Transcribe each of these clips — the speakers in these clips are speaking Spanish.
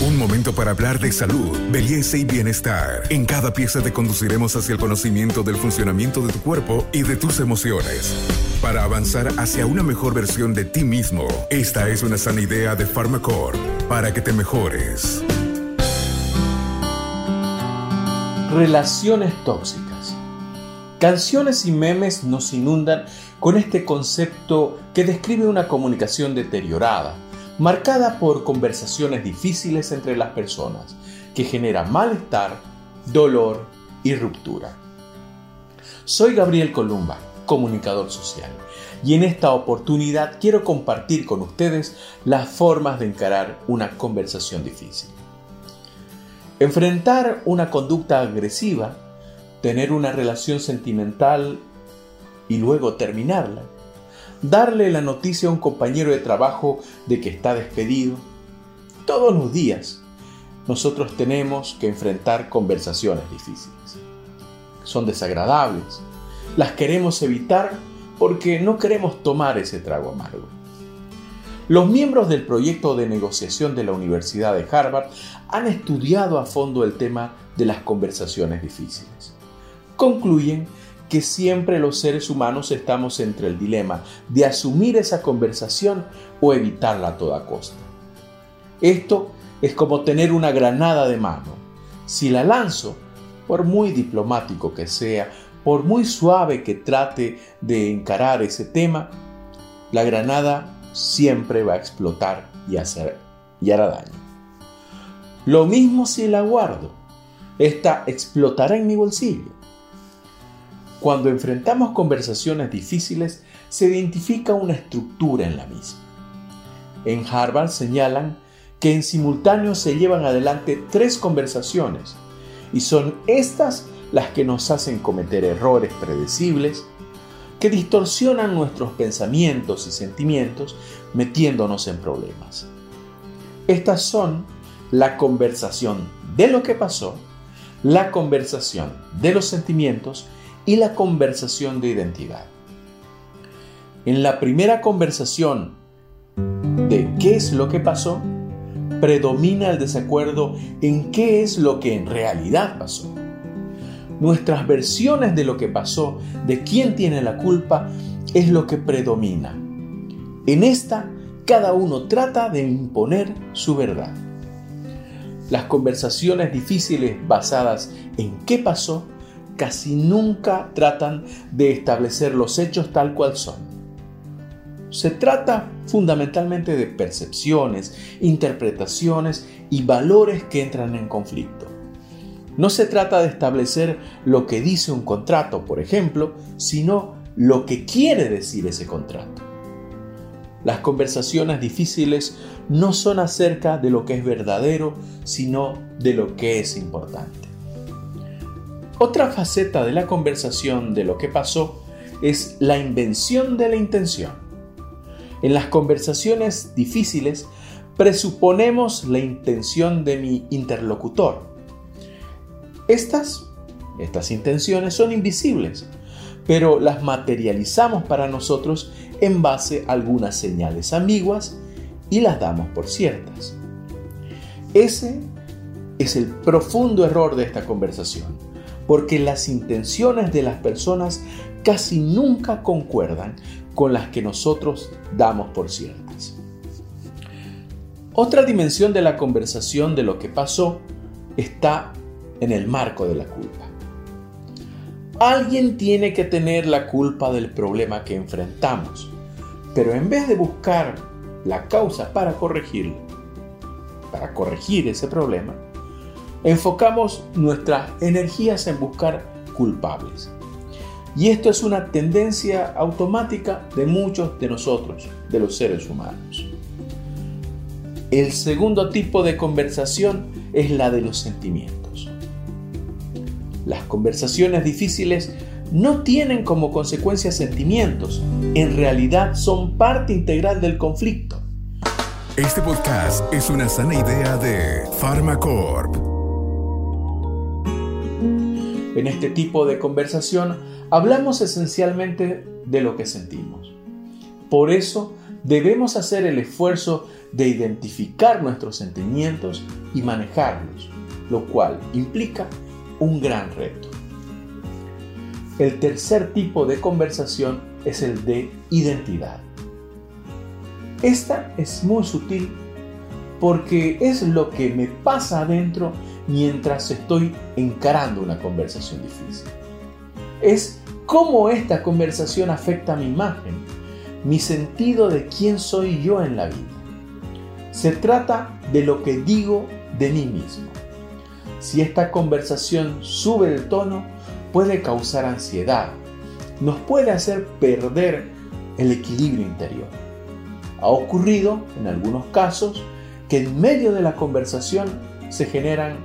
Un momento para hablar de salud, belleza y bienestar. En cada pieza te conduciremos hacia el conocimiento del funcionamiento de tu cuerpo y de tus emociones. Para avanzar hacia una mejor versión de ti mismo, esta es una sana idea de Pharmacore para que te mejores. Relaciones tóxicas. Canciones y memes nos inundan con este concepto que describe una comunicación deteriorada, marcada por conversaciones difíciles entre las personas, que genera malestar, dolor y ruptura. Soy Gabriel Columba, comunicador social, y en esta oportunidad quiero compartir con ustedes las formas de encarar una conversación difícil. Enfrentar una conducta agresiva, tener una relación sentimental y luego terminarla, darle la noticia a un compañero de trabajo de que está despedido. Todos los días nosotros tenemos que enfrentar conversaciones difíciles. Son desagradables. Las queremos evitar porque no queremos tomar ese trago amargo. Los miembros del proyecto de negociación de la Universidad de Harvard han estudiado a fondo el tema de las conversaciones difíciles. Concluyen que siempre los seres humanos estamos entre el dilema de asumir esa conversación o evitarla a toda costa. Esto es como tener una granada de mano. Si la lanzo, por muy diplomático que sea, por muy suave que trate de encarar ese tema, la granada siempre va a explotar y, hacer, y hará daño. Lo mismo si la guardo. Esta explotará en mi bolsillo. Cuando enfrentamos conversaciones difíciles, se identifica una estructura en la misma. En Harvard señalan que en simultáneo se llevan adelante tres conversaciones y son estas las que nos hacen cometer errores predecibles que distorsionan nuestros pensamientos y sentimientos metiéndonos en problemas. Estas son la conversación de lo que pasó, la conversación de los sentimientos y la conversación de identidad. En la primera conversación de qué es lo que pasó, predomina el desacuerdo en qué es lo que en realidad pasó. Nuestras versiones de lo que pasó, de quién tiene la culpa, es lo que predomina. En esta, cada uno trata de imponer su verdad. Las conversaciones difíciles basadas en qué pasó casi nunca tratan de establecer los hechos tal cual son. Se trata fundamentalmente de percepciones, interpretaciones y valores que entran en conflicto. No se trata de establecer lo que dice un contrato, por ejemplo, sino lo que quiere decir ese contrato. Las conversaciones difíciles no son acerca de lo que es verdadero, sino de lo que es importante. Otra faceta de la conversación de lo que pasó es la invención de la intención. En las conversaciones difíciles presuponemos la intención de mi interlocutor. Estas, estas intenciones son invisibles, pero las materializamos para nosotros en base a algunas señales ambiguas y las damos por ciertas. Ese es el profundo error de esta conversación porque las intenciones de las personas casi nunca concuerdan con las que nosotros damos por ciertas. Otra dimensión de la conversación de lo que pasó está en el marco de la culpa. Alguien tiene que tener la culpa del problema que enfrentamos, pero en vez de buscar la causa para corregirlo, para corregir ese problema, enfocamos nuestras energías en buscar culpables. Y esto es una tendencia automática de muchos de nosotros, de los seres humanos. El segundo tipo de conversación es la de los sentimientos. Las conversaciones difíciles no tienen como consecuencia sentimientos, en realidad son parte integral del conflicto. Este podcast es una sana idea de Pharmacorp. En este tipo de conversación hablamos esencialmente de lo que sentimos. Por eso debemos hacer el esfuerzo de identificar nuestros sentimientos y manejarlos, lo cual implica un gran reto. El tercer tipo de conversación es el de identidad. Esta es muy sutil porque es lo que me pasa adentro mientras estoy encarando una conversación difícil. Es cómo esta conversación afecta mi imagen, mi sentido de quién soy yo en la vida. Se trata de lo que digo de mí mismo. Si esta conversación sube el tono, puede causar ansiedad, nos puede hacer perder el equilibrio interior. Ha ocurrido, en algunos casos, que en medio de la conversación se generan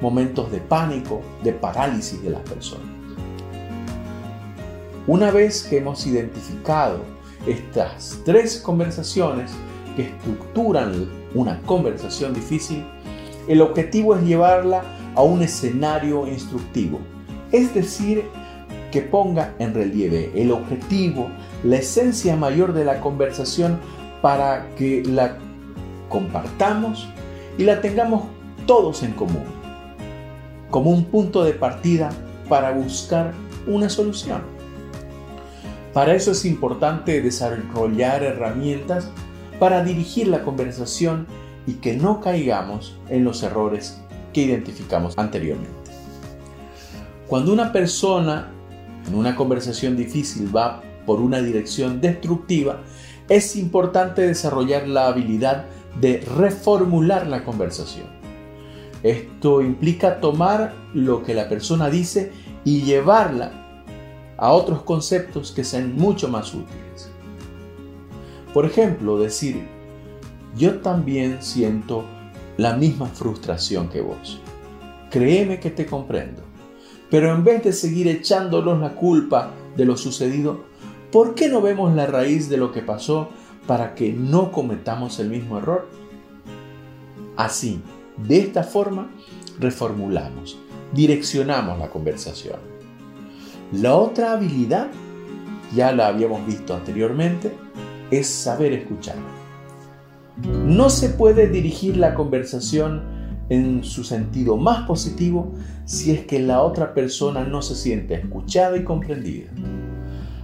momentos de pánico, de parálisis de las personas. Una vez que hemos identificado estas tres conversaciones que estructuran una conversación difícil, el objetivo es llevarla a un escenario instructivo, es decir, que ponga en relieve el objetivo, la esencia mayor de la conversación para que la compartamos y la tengamos todos en común, como un punto de partida para buscar una solución. Para eso es importante desarrollar herramientas para dirigir la conversación y que no caigamos en los errores que identificamos anteriormente. Cuando una persona en una conversación difícil va por una dirección destructiva, es importante desarrollar la habilidad de reformular la conversación. Esto implica tomar lo que la persona dice y llevarla a otros conceptos que sean mucho más útiles. Por ejemplo, decir, yo también siento la misma frustración que vos. Créeme que te comprendo. Pero en vez de seguir echándonos la culpa de lo sucedido, ¿por qué no vemos la raíz de lo que pasó para que no cometamos el mismo error? Así, de esta forma, reformulamos, direccionamos la conversación. La otra habilidad, ya la habíamos visto anteriormente, es saber escuchar. No se puede dirigir la conversación en su sentido más positivo si es que la otra persona no se siente escuchada y comprendida.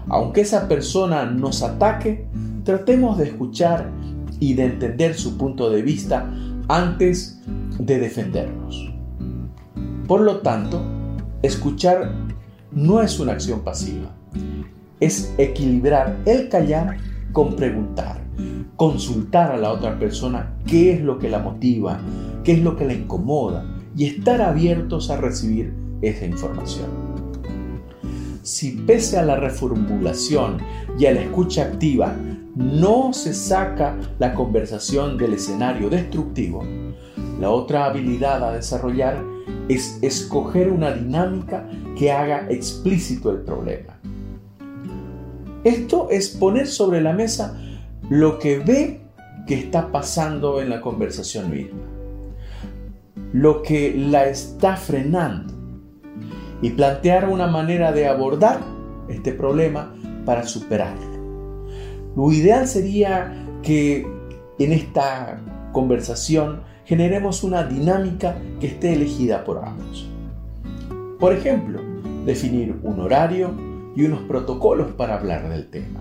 Aunque esa persona nos ataque, tratemos de escuchar y de entender su punto de vista antes de defendernos. Por lo tanto, escuchar no es una acción pasiva, es equilibrar el callar con preguntar, consultar a la otra persona qué es lo que la motiva, qué es lo que la incomoda y estar abiertos a recibir esa información. Si pese a la reformulación y a la escucha activa no se saca la conversación del escenario destructivo, la otra habilidad a desarrollar es escoger una dinámica que haga explícito el problema. Esto es poner sobre la mesa lo que ve que está pasando en la conversación misma, lo que la está frenando y plantear una manera de abordar este problema para superarlo. Lo ideal sería que en esta conversación generemos una dinámica que esté elegida por ambos. Por ejemplo, definir un horario y unos protocolos para hablar del tema.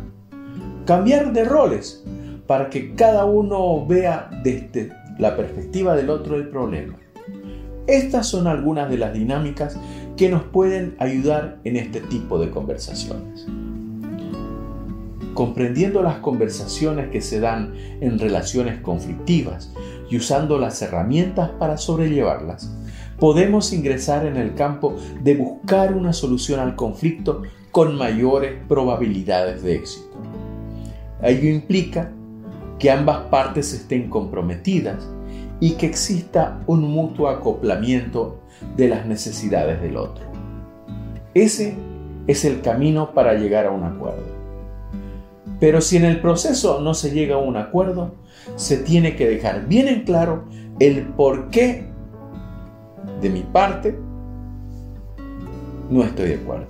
Cambiar de roles para que cada uno vea desde la perspectiva del otro el problema. Estas son algunas de las dinámicas que nos pueden ayudar en este tipo de conversaciones comprendiendo las conversaciones que se dan en relaciones conflictivas y usando las herramientas para sobrellevarlas, podemos ingresar en el campo de buscar una solución al conflicto con mayores probabilidades de éxito. Ello implica que ambas partes estén comprometidas y que exista un mutuo acoplamiento de las necesidades del otro. Ese es el camino para llegar a un acuerdo. Pero si en el proceso no se llega a un acuerdo, se tiene que dejar bien en claro el por qué de mi parte no estoy de acuerdo.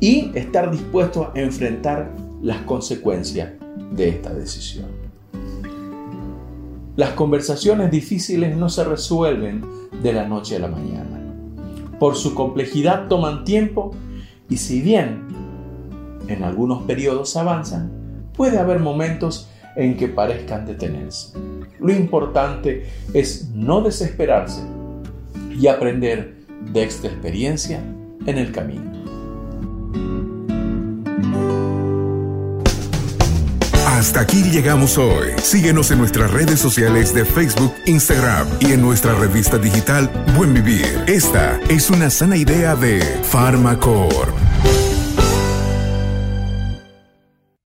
Y estar dispuesto a enfrentar las consecuencias de esta decisión. Las conversaciones difíciles no se resuelven de la noche a la mañana. Por su complejidad toman tiempo y si bien en algunos periodos avanzan, puede haber momentos en que parezcan detenerse. Lo importante es no desesperarse y aprender de esta experiencia en el camino. Hasta aquí llegamos hoy. Síguenos en nuestras redes sociales de Facebook, Instagram y en nuestra revista digital Buen Vivir. Esta es una sana idea de Farmacor.